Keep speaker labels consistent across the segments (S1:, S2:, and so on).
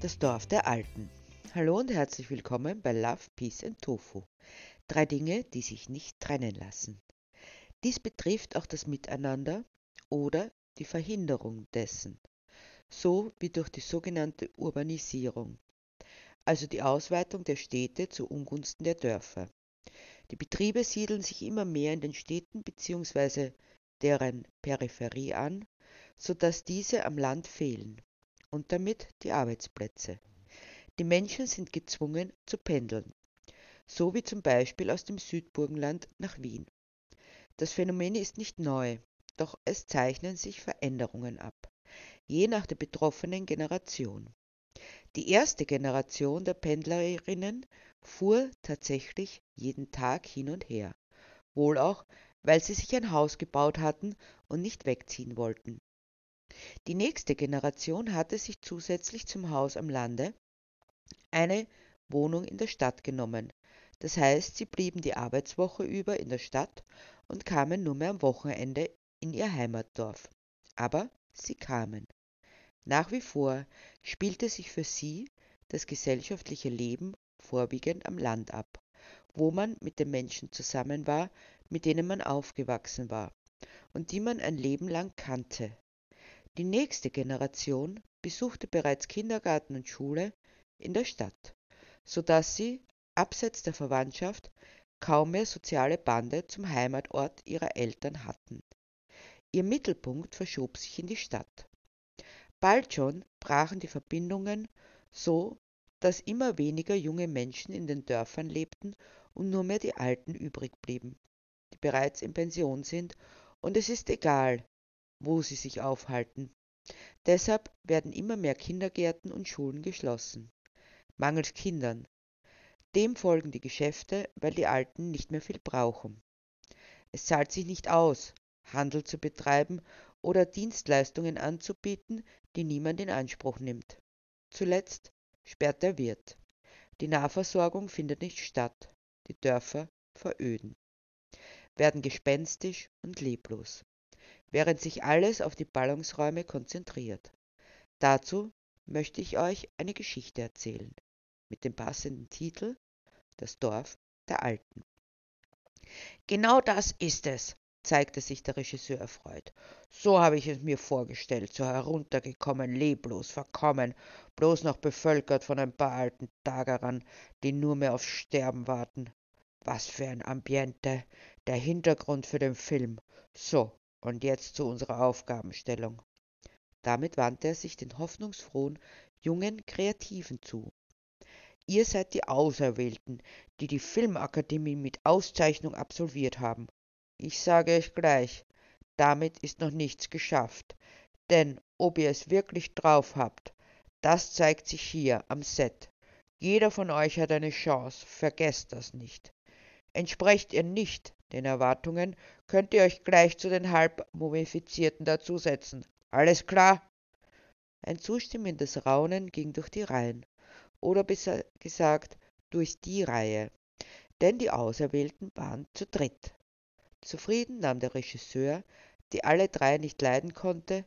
S1: Das Dorf der Alten. Hallo und herzlich willkommen bei Love, Peace and Tofu. Drei Dinge, die sich nicht trennen lassen. Dies betrifft auch das Miteinander oder die Verhinderung dessen, so wie durch die sogenannte Urbanisierung, also die Ausweitung der Städte zu Ungunsten der Dörfer. Die Betriebe siedeln sich immer mehr in den Städten bzw. deren Peripherie an, sodass diese am Land fehlen und damit die Arbeitsplätze. Die Menschen sind gezwungen zu pendeln, so wie zum Beispiel aus dem Südburgenland nach Wien. Das Phänomen ist nicht neu, doch es zeichnen sich Veränderungen ab, je nach der betroffenen Generation. Die erste Generation der Pendlerinnen fuhr tatsächlich jeden Tag hin und her, wohl auch, weil sie sich ein Haus gebaut hatten und nicht wegziehen wollten. Die nächste Generation hatte sich zusätzlich zum Haus am Lande eine Wohnung in der Stadt genommen. Das heißt, sie blieben die Arbeitswoche über in der Stadt und kamen nur mehr am Wochenende in ihr Heimatdorf. Aber sie kamen. Nach wie vor spielte sich für sie das gesellschaftliche Leben vorwiegend am Land ab, wo man mit den Menschen zusammen war, mit denen man aufgewachsen war und die man ein Leben lang kannte. Die nächste Generation besuchte bereits Kindergarten und Schule in der Stadt, so dass sie, abseits der Verwandtschaft, kaum mehr soziale Bande zum Heimatort ihrer Eltern hatten. Ihr Mittelpunkt verschob sich in die Stadt. Bald schon brachen die Verbindungen so, dass immer weniger junge Menschen in den Dörfern lebten und nur mehr die Alten übrig blieben, die bereits in Pension sind, und es ist egal, wo sie sich aufhalten. Deshalb werden immer mehr Kindergärten und Schulen geschlossen. Mangels Kindern. Dem folgen die Geschäfte, weil die Alten nicht mehr viel brauchen. Es zahlt sich nicht aus, Handel zu betreiben oder Dienstleistungen anzubieten, die niemand in Anspruch nimmt. Zuletzt sperrt der Wirt. Die Nahversorgung findet nicht statt. Die Dörfer veröden, werden gespenstisch und leblos während sich alles auf die Ballungsräume konzentriert. Dazu möchte ich euch eine Geschichte erzählen mit dem passenden Titel Das Dorf der Alten. Genau das ist es, zeigte sich der Regisseur erfreut. So habe ich es mir vorgestellt, so heruntergekommen, leblos, verkommen, bloß noch bevölkert von ein paar alten Tagerern, die nur mehr aufs Sterben warten. Was für ein Ambiente, der Hintergrund für den Film. So, und jetzt zu unserer Aufgabenstellung. Damit wandte er sich den hoffnungsfrohen, jungen Kreativen zu. Ihr seid die Auserwählten, die die Filmakademie mit Auszeichnung absolviert haben. Ich sage euch gleich, damit ist noch nichts geschafft. Denn ob ihr es wirklich drauf habt, das zeigt sich hier am Set. Jeder von euch hat eine Chance, vergesst das nicht. Entsprecht ihr nicht den Erwartungen, könnt ihr euch gleich zu den halb mumifizierten dazusetzen. Alles klar? Ein zustimmendes Raunen ging durch die Reihen, oder besser gesagt durch die Reihe, denn die Auserwählten waren zu dritt. Zufrieden nahm der Regisseur, die alle drei nicht leiden konnte,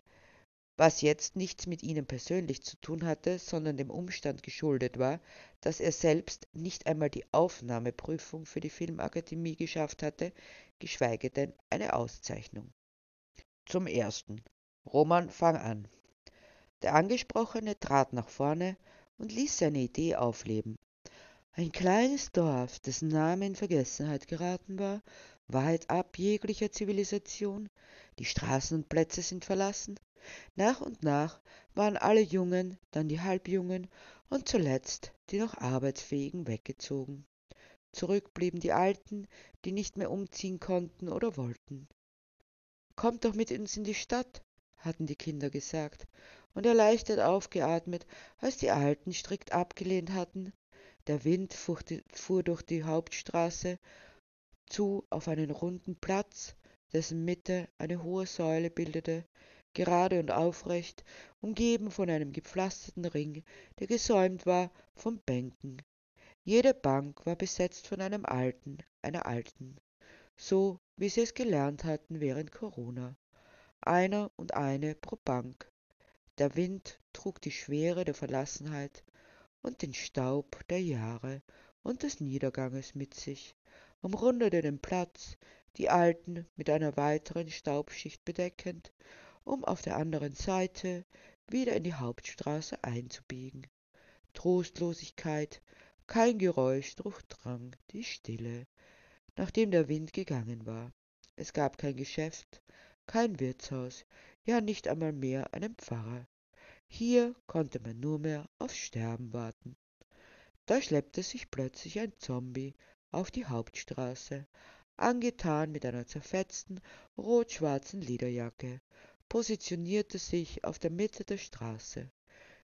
S1: was jetzt nichts mit ihnen persönlich zu tun hatte, sondern dem Umstand geschuldet war, dass er selbst nicht einmal die Aufnahmeprüfung für die Filmakademie geschafft hatte, geschweige denn eine Auszeichnung. Zum ersten. Roman, fang an. Der Angesprochene trat nach vorne und ließ seine Idee aufleben. Ein kleines Dorf, dessen Name in Vergessenheit geraten war, weit ab jeglicher Zivilisation, die Straßen und Plätze sind verlassen, nach und nach waren alle Jungen, dann die Halbjungen und zuletzt die noch Arbeitsfähigen weggezogen. Zurück blieben die Alten, die nicht mehr umziehen konnten oder wollten. Kommt doch mit uns in die Stadt, hatten die Kinder gesagt und erleichtert aufgeatmet, als die Alten strikt abgelehnt hatten. Der Wind fuhr durch die Hauptstraße zu auf einen runden Platz, dessen Mitte eine hohe Säule bildete, gerade und aufrecht, umgeben von einem gepflasterten Ring, der gesäumt war von Bänken. Jede Bank war besetzt von einem Alten, einer Alten, so wie sie es gelernt hatten während Corona. Einer und eine pro Bank. Der Wind trug die Schwere der Verlassenheit und den Staub der Jahre und des Niederganges mit sich, umrundete den Platz, die Alten mit einer weiteren Staubschicht bedeckend, um auf der anderen Seite wieder in die Hauptstraße einzubiegen. Trostlosigkeit, kein Geräusch durchdrang die Stille, nachdem der Wind gegangen war. Es gab kein Geschäft, kein Wirtshaus, ja nicht einmal mehr einen Pfarrer. Hier konnte man nur mehr aufs Sterben warten. Da schleppte sich plötzlich ein Zombie auf die Hauptstraße, angetan mit einer zerfetzten rot-schwarzen Lederjacke, positionierte sich auf der Mitte der Straße.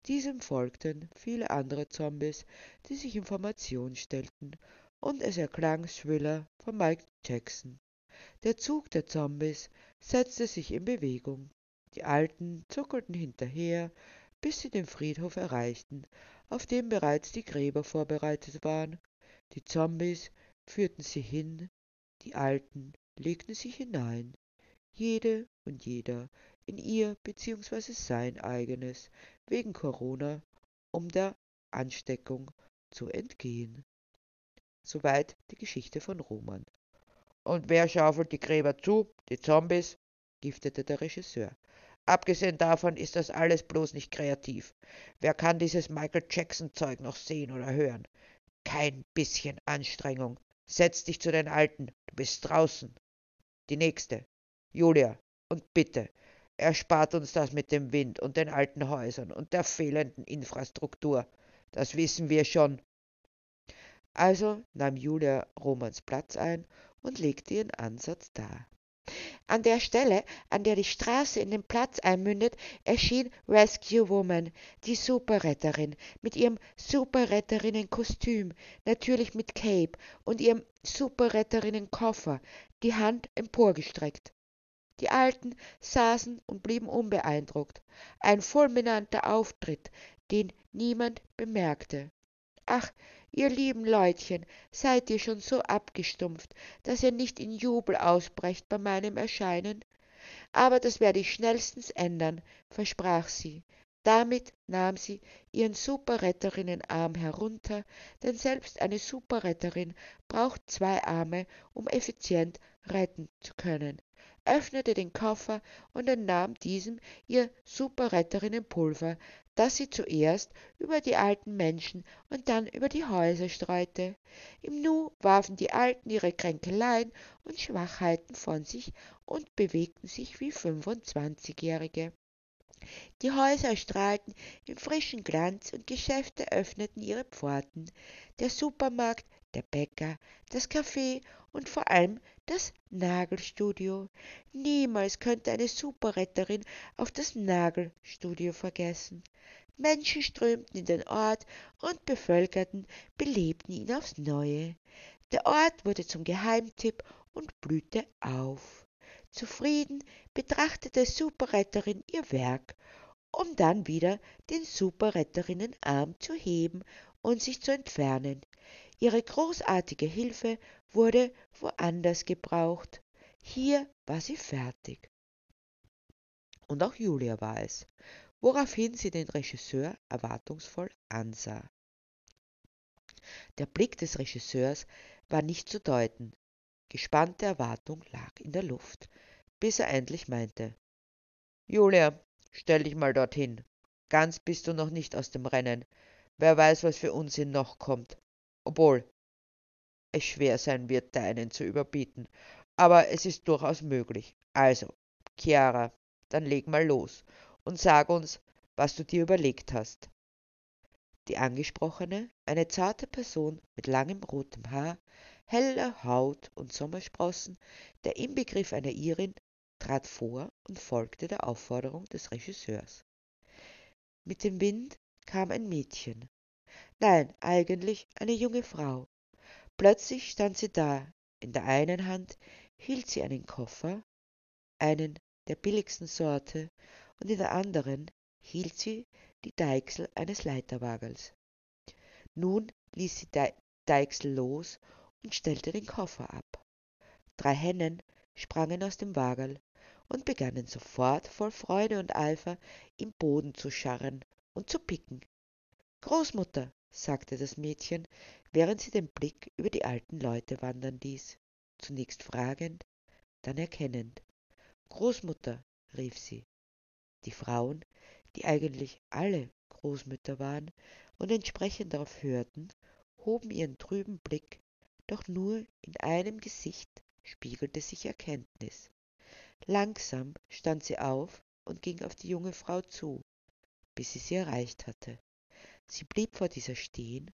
S1: Diesem folgten viele andere Zombies, die sich in Formation stellten, und es erklang Thriller von Mike Jackson. Der Zug der Zombies setzte sich in Bewegung. Die Alten zuckelten hinterher, bis sie den Friedhof erreichten, auf dem bereits die Gräber vorbereitet waren. Die Zombies führten sie hin, die Alten legten sich hinein, jede und jeder in ihr bzw. sein eigenes, wegen Corona, um der Ansteckung zu entgehen. Soweit die Geschichte von Roman. Und wer schaufelt die Gräber zu? Die Zombies? giftete der Regisseur. Abgesehen davon ist das alles bloß nicht kreativ. Wer kann dieses Michael Jackson-Zeug noch sehen oder hören? Kein bisschen Anstrengung. Setz dich zu den Alten, du bist draußen. Die nächste. Julia, und bitte, erspart uns das mit dem Wind und den alten Häusern und der fehlenden Infrastruktur. Das wissen wir schon. Also nahm Julia Romans Platz ein und legte ihren Ansatz dar. An der Stelle, an der die Straße in den Platz einmündet, erschien Rescue Woman, die Superretterin, mit ihrem Superretterinnen-Kostüm, natürlich mit Cape und ihrem Superretterinnen-Koffer, die Hand emporgestreckt. Die Alten saßen und blieben unbeeindruckt. Ein fulminanter Auftritt, den niemand bemerkte. Ach, ihr lieben Leutchen, seid ihr schon so abgestumpft, dass ihr nicht in Jubel ausbrecht bei meinem Erscheinen? Aber das werde ich schnellstens ändern, versprach sie. Damit nahm sie ihren Superretterinnenarm herunter, denn selbst eine Superretterin braucht zwei Arme, um effizient retten zu können öffnete den Koffer und entnahm diesem ihr Superretterinnenpulver, das sie zuerst über die alten Menschen und dann über die Häuser streute. Im Nu warfen die Alten ihre Kränkeleien und Schwachheiten von sich und bewegten sich wie fünfundzwanzigjährige. Die Häuser strahlten im frischen Glanz und Geschäfte öffneten ihre Pforten. Der Supermarkt, der Bäcker, das Café und vor allem das Nagelstudio. Niemals könnte eine Superretterin auf das Nagelstudio vergessen. Menschen strömten in den Ort und bevölkerten, belebten ihn aufs Neue. Der Ort wurde zum Geheimtipp und blühte auf. Zufrieden betrachtete Superretterin ihr Werk, um dann wieder den Superretterinnenarm zu heben und sich zu entfernen. Ihre großartige Hilfe wurde woanders gebraucht. Hier war sie fertig. Und auch Julia war es, woraufhin sie den Regisseur erwartungsvoll ansah. Der Blick des Regisseurs war nicht zu deuten. Gespannte Erwartung lag in der Luft, bis er endlich meinte Julia, stell dich mal dorthin. Ganz bist du noch nicht aus dem Rennen. Wer weiß, was für Unsinn noch kommt obwohl es schwer sein wird, deinen zu überbieten. Aber es ist durchaus möglich. Also, Chiara, dann leg mal los und sag uns, was du dir überlegt hast. Die angesprochene, eine zarte Person mit langem rotem Haar, heller Haut und Sommersprossen, der Inbegriff einer Irin, trat vor und folgte der Aufforderung des Regisseurs. Mit dem Wind kam ein Mädchen, Nein, eigentlich eine junge Frau. Plötzlich stand sie da. In der einen Hand hielt sie einen Koffer, einen der billigsten Sorte, und in der anderen hielt sie die Deichsel eines Leiterwagels. Nun ließ sie die Deichsel los und stellte den Koffer ab. Drei Hennen sprangen aus dem Wagel, und begannen sofort voll Freude und Eifer im Boden zu scharren und zu picken. Großmutter, sagte das Mädchen, während sie den Blick über die alten Leute wandern ließ, zunächst fragend, dann erkennend. Großmutter, rief sie. Die Frauen, die eigentlich alle Großmütter waren und entsprechend darauf hörten, hoben ihren trüben Blick, doch nur in einem Gesicht spiegelte sich Erkenntnis. Langsam stand sie auf und ging auf die junge Frau zu, bis sie sie erreicht hatte. Sie blieb vor dieser stehen,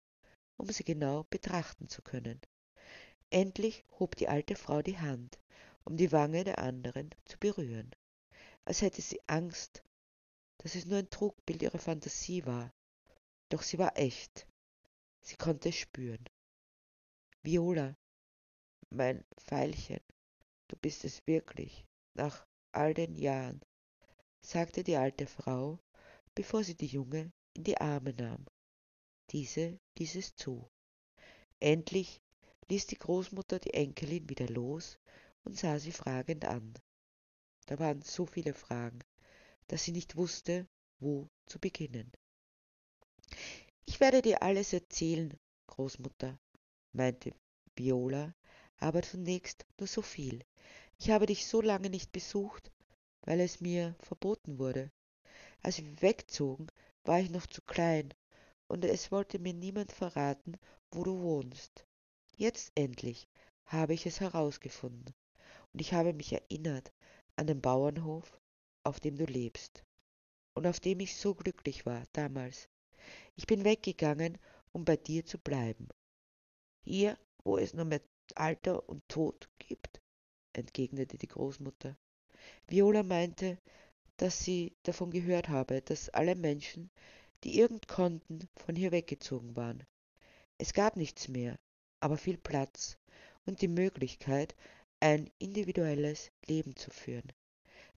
S1: um sie genau betrachten zu können. Endlich hob die alte Frau die Hand, um die Wange der anderen zu berühren, als hätte sie Angst, dass es nur ein Trugbild ihrer Fantasie war. Doch sie war echt. Sie konnte es spüren. Viola, mein Veilchen, du bist es wirklich, nach all den Jahren, sagte die alte Frau, bevor sie die Junge in die Arme nahm. Diese ließ es zu. Endlich ließ die Großmutter die Enkelin wieder los und sah sie fragend an. Da waren so viele Fragen, dass sie nicht wusste, wo zu beginnen. Ich werde dir alles erzählen, Großmutter, meinte Viola, aber zunächst nur so viel. Ich habe dich so lange nicht besucht, weil es mir verboten wurde. Als wir wegzogen, war ich noch zu klein, und es wollte mir niemand verraten, wo du wohnst. Jetzt endlich habe ich es herausgefunden, und ich habe mich erinnert an den Bauernhof, auf dem du lebst, und auf dem ich so glücklich war damals. Ich bin weggegangen, um bei dir zu bleiben. Hier, wo es nur mehr Alter und Tod gibt, entgegnete die Großmutter. Viola meinte, dass sie davon gehört habe, dass alle Menschen, die irgend konnten, von hier weggezogen waren. Es gab nichts mehr, aber viel Platz und die Möglichkeit, ein individuelles Leben zu führen.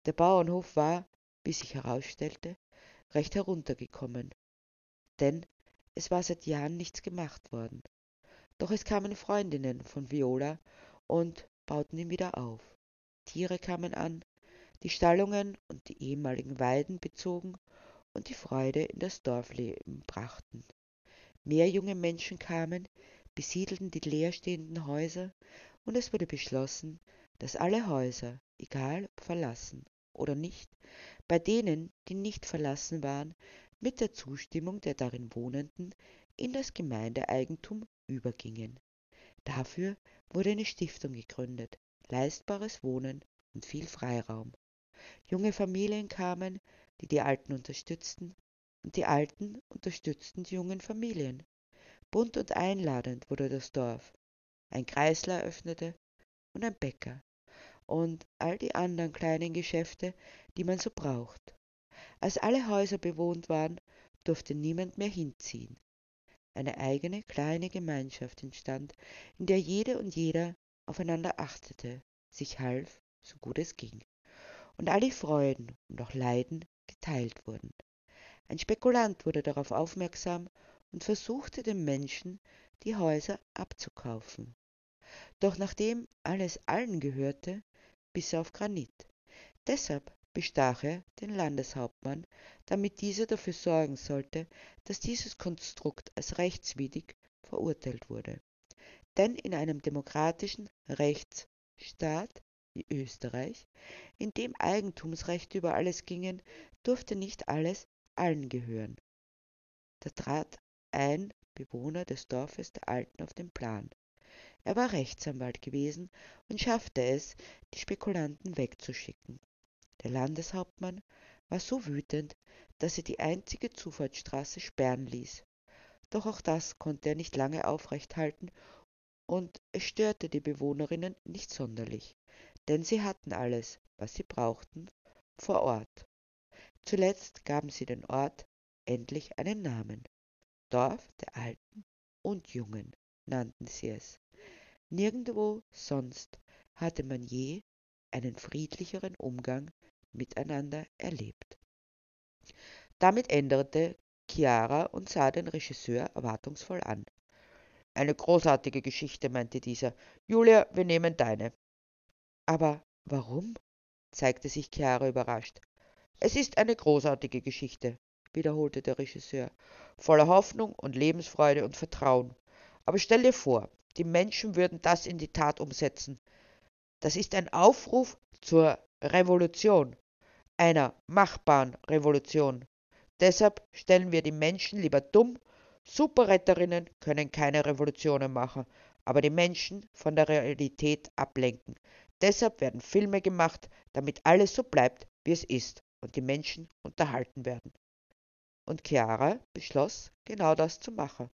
S1: Der Bauernhof war, wie sich herausstellte, recht heruntergekommen, denn es war seit Jahren nichts gemacht worden. Doch es kamen Freundinnen von Viola und bauten ihn wieder auf. Tiere kamen an, die Stallungen und die ehemaligen Weiden bezogen und die Freude in das Dorfleben brachten. Mehr junge Menschen kamen, besiedelten die leerstehenden Häuser und es wurde beschlossen, dass alle Häuser, egal ob verlassen oder nicht, bei denen, die nicht verlassen waren, mit der Zustimmung der darin Wohnenden in das Gemeindeeigentum übergingen. Dafür wurde eine Stiftung gegründet, leistbares Wohnen und viel Freiraum. Junge Familien kamen, die die Alten unterstützten, und die Alten unterstützten die jungen Familien. Bunt und einladend wurde das Dorf. Ein Kreisler öffnete und ein Bäcker und all die anderen kleinen Geschäfte, die man so braucht. Als alle Häuser bewohnt waren, durfte niemand mehr hinziehen. Eine eigene kleine Gemeinschaft entstand, in der jede und jeder aufeinander achtete, sich half, so gut es ging, und alle Freuden und auch Leiden geteilt wurden. Ein Spekulant wurde darauf aufmerksam und versuchte den Menschen die Häuser abzukaufen. Doch nachdem alles allen gehörte, bis auf Granit. Deshalb bestach er den Landeshauptmann, damit dieser dafür sorgen sollte, dass dieses Konstrukt als rechtswidrig verurteilt wurde. Denn in einem demokratischen Rechtsstaat wie Österreich, in dem Eigentumsrechte über alles gingen, durfte nicht alles allen gehören. Da trat ein Bewohner des Dorfes der Alten auf den Plan. Er war Rechtsanwalt gewesen und schaffte es, die Spekulanten wegzuschicken. Der Landeshauptmann war so wütend, dass er die einzige Zufahrtsstraße sperren ließ. Doch auch das konnte er nicht lange aufrecht halten, und es störte die Bewohnerinnen nicht sonderlich, denn sie hatten alles, was sie brauchten, vor Ort. Zuletzt gaben sie den Ort endlich einen Namen. Dorf der Alten und Jungen nannten sie es. Nirgendwo sonst hatte man je einen friedlicheren Umgang miteinander erlebt. Damit änderte Chiara und sah den Regisseur erwartungsvoll an. Eine großartige Geschichte, meinte dieser. Julia, wir nehmen deine. Aber warum? zeigte sich Chiara überrascht. Es ist eine großartige Geschichte, wiederholte der Regisseur, voller Hoffnung und Lebensfreude und Vertrauen. Aber stell dir vor, die Menschen würden das in die Tat umsetzen. Das ist ein Aufruf zur Revolution, einer machbaren Revolution. Deshalb stellen wir die Menschen lieber dumm. Superretterinnen können keine Revolutionen machen, aber die Menschen von der Realität ablenken. Deshalb werden Filme gemacht, damit alles so bleibt, wie es ist und die Menschen unterhalten werden. Und Chiara beschloss, genau das zu machen.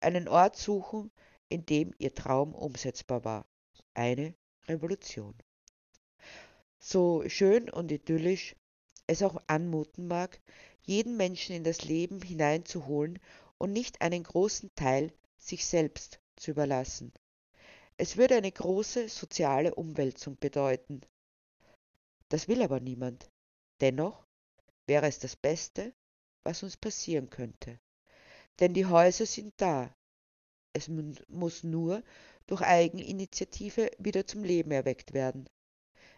S1: Einen Ort suchen, in dem ihr Traum umsetzbar war. Eine Revolution. So schön und idyllisch es auch anmuten mag, jeden Menschen in das Leben hineinzuholen und nicht einen großen Teil sich selbst zu überlassen. Es würde eine große soziale Umwälzung bedeuten. Das will aber niemand. Dennoch wäre es das Beste, was uns passieren könnte. Denn die Häuser sind da. Es muss nur durch Eigeninitiative wieder zum Leben erweckt werden.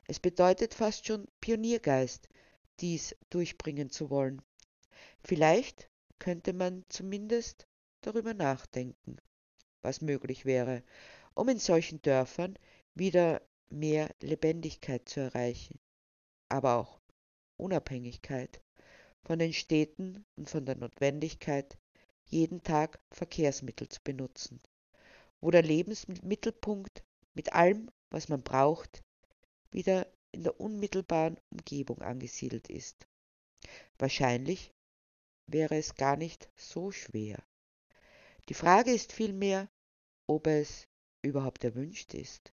S1: Es bedeutet fast schon Pioniergeist, dies durchbringen zu wollen. Vielleicht könnte man zumindest darüber nachdenken, was möglich wäre, um in solchen Dörfern wieder mehr Lebendigkeit zu erreichen, aber auch Unabhängigkeit von den Städten und von der Notwendigkeit, jeden Tag Verkehrsmittel zu benutzen, wo der Lebensmittelpunkt mit allem, was man braucht, wieder in der unmittelbaren Umgebung angesiedelt ist. Wahrscheinlich wäre es gar nicht so schwer. Die Frage ist vielmehr, ob es überhaupt erwünscht ist.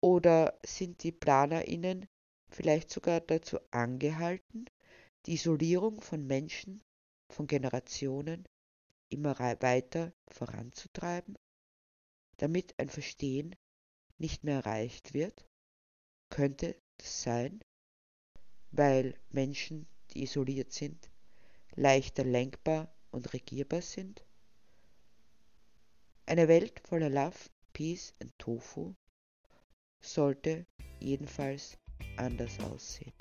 S1: Oder sind die Planerinnen vielleicht sogar dazu angehalten, die Isolierung von Menschen, von Generationen immer weiter voranzutreiben, damit ein Verstehen nicht mehr erreicht wird? Könnte das sein, weil Menschen, die isoliert sind, leichter lenkbar und regierbar sind? Eine Welt voller Love, Peace und Tofu sollte jedenfalls anders aussehen.